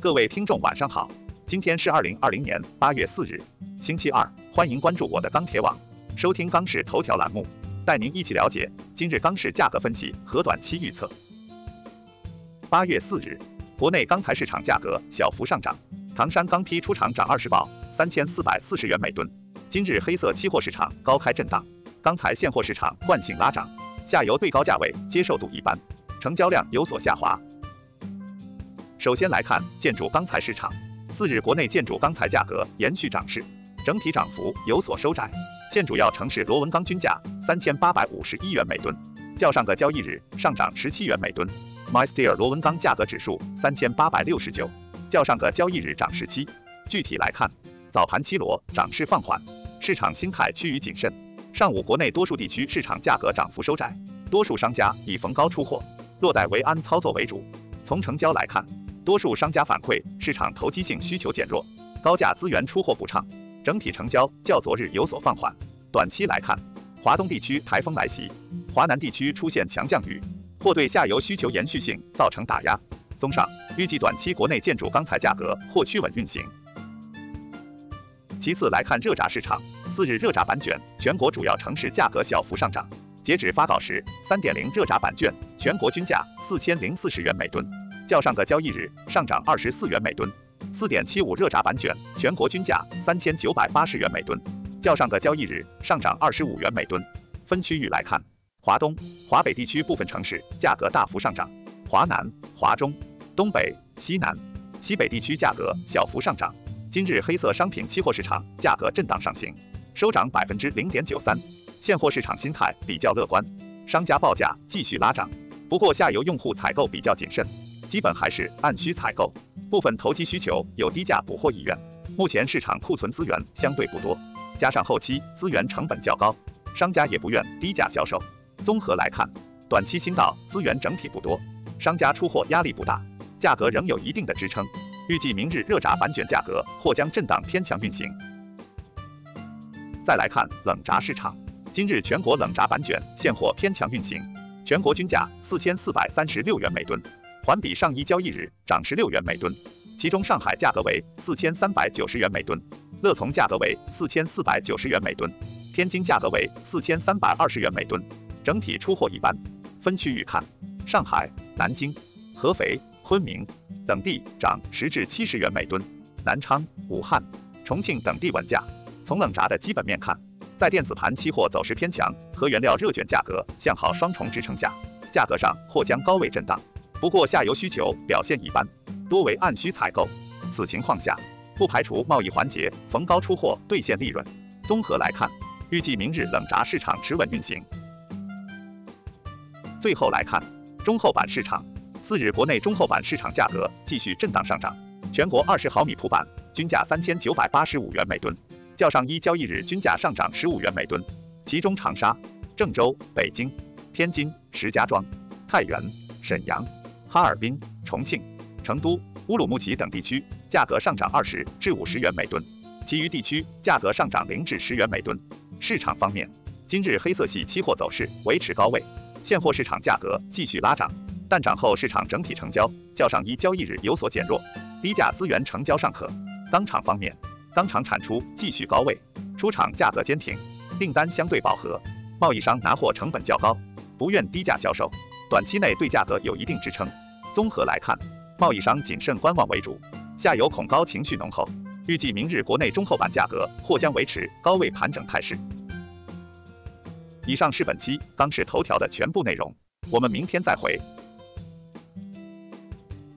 各位听众晚上好，今天是二零二零年八月四日，星期二，欢迎关注我的钢铁网，收听钢市头条栏目，带您一起了解今日钢市价格分析和短期预测。八月四日，国内钢材市场价格小幅上涨，唐山钢坯出厂涨二十报，三千四百四十元每吨。今日黑色期货市场高开震荡，钢材现货市场惯性拉涨，下游对高价位接受度一般，成交量有所下滑。首先来看建筑钢材市场，四日国内建筑钢材价格延续涨势，整体涨幅有所收窄。现主要城市螺纹钢均价三千八百五十一元每吨，较上个交易日上涨十七元每吨。MySteel 螺纹钢价格指数三千八百六十九，较上个交易日涨十七。具体来看，早盘期螺涨势放缓，市场心态趋于谨慎。上午国内多数地区市场价格涨幅收窄，多数商家以逢高出货，落袋为安操作为主。从成交来看，多数商家反馈，市场投机性需求减弱，高价资源出货不畅，整体成交较昨日有所放缓。短期来看，华东地区台风来袭，华南地区出现强降雨，或对下游需求延续性造成打压。综上，预计短期国内建筑钢材价格或趋稳运行。其次来看热轧市场，四日热轧板卷全国主要城市价格小幅上涨，截止发稿时，三点零热轧板卷全国均价四千零四十元每吨。较上个交易日上涨二十四元每吨，四点七五热轧板卷全国均价三千九百八十元每吨，较上个交易日上涨二十五元每吨。分区域来看，华东、华北地区部分城市价格大幅上涨，华南、华中、东北、西南、西北地区价格小幅上涨。今日黑色商品期货市场价格震荡上行，收涨百分之零点九三，现货市场心态比较乐观，商家报价继续拉涨，不过下游用户采购比较谨慎。基本还是按需采购，部分投机需求有低价补货意愿。目前市场库存资源相对不多，加上后期资源成本较高，商家也不愿低价销售。综合来看，短期新到资源整体不多，商家出货压力不大，价格仍有一定的支撑。预计明日热轧板卷价格或将震荡偏强运行。再来看冷轧市场，今日全国冷轧板卷现货偏强运行，全国均价四千四百三十六元每吨。环比上一交易日涨十六元每吨，其中上海价格为四千三百九十元每吨，乐从价格为四千四百九十元每吨，天津价格为四千三百二十元每吨，整体出货一般。分区域看，上海、南京、合肥、昆明等地涨十至七十元每吨，南昌、武汉、重庆等地稳价。从冷轧的基本面看，在电子盘期货走势偏强和原料热卷价格向好双重支撑下，价格上或将高位震荡。不过下游需求表现一般，多为按需采购。此情况下，不排除贸易环节逢高出货兑现利润。综合来看，预计明日冷轧市场持稳运行。最后来看中厚板市场，四日国内中厚板市场价格继续震荡上涨，全国二十毫米普板均价三千九百八十五元每吨，较上一交易日均价上涨十五元每吨。其中长沙、郑州、北京、天津、石家庄、太原、沈阳。哈尔滨、重庆、成都、乌鲁木齐等地区价格上涨二十至五十元每吨，其余地区价格上涨零至十元每吨。市场方面，今日黑色系期货走势维持高位，现货市场价格继续拉涨，但涨后市场整体成交较上一交易日有所减弱，低价资源成交尚可。钢厂方面，钢厂产出继续高位，出厂价格坚挺，订单相对饱和，贸易商拿货成本较高，不愿低价销售。短期内对价格有一定支撑。综合来看，贸易商谨慎观望为主，下游恐高情绪浓厚。预计明日国内中厚板价格或将维持高位盘整态势。以上是本期钢市头条的全部内容，我们明天再会。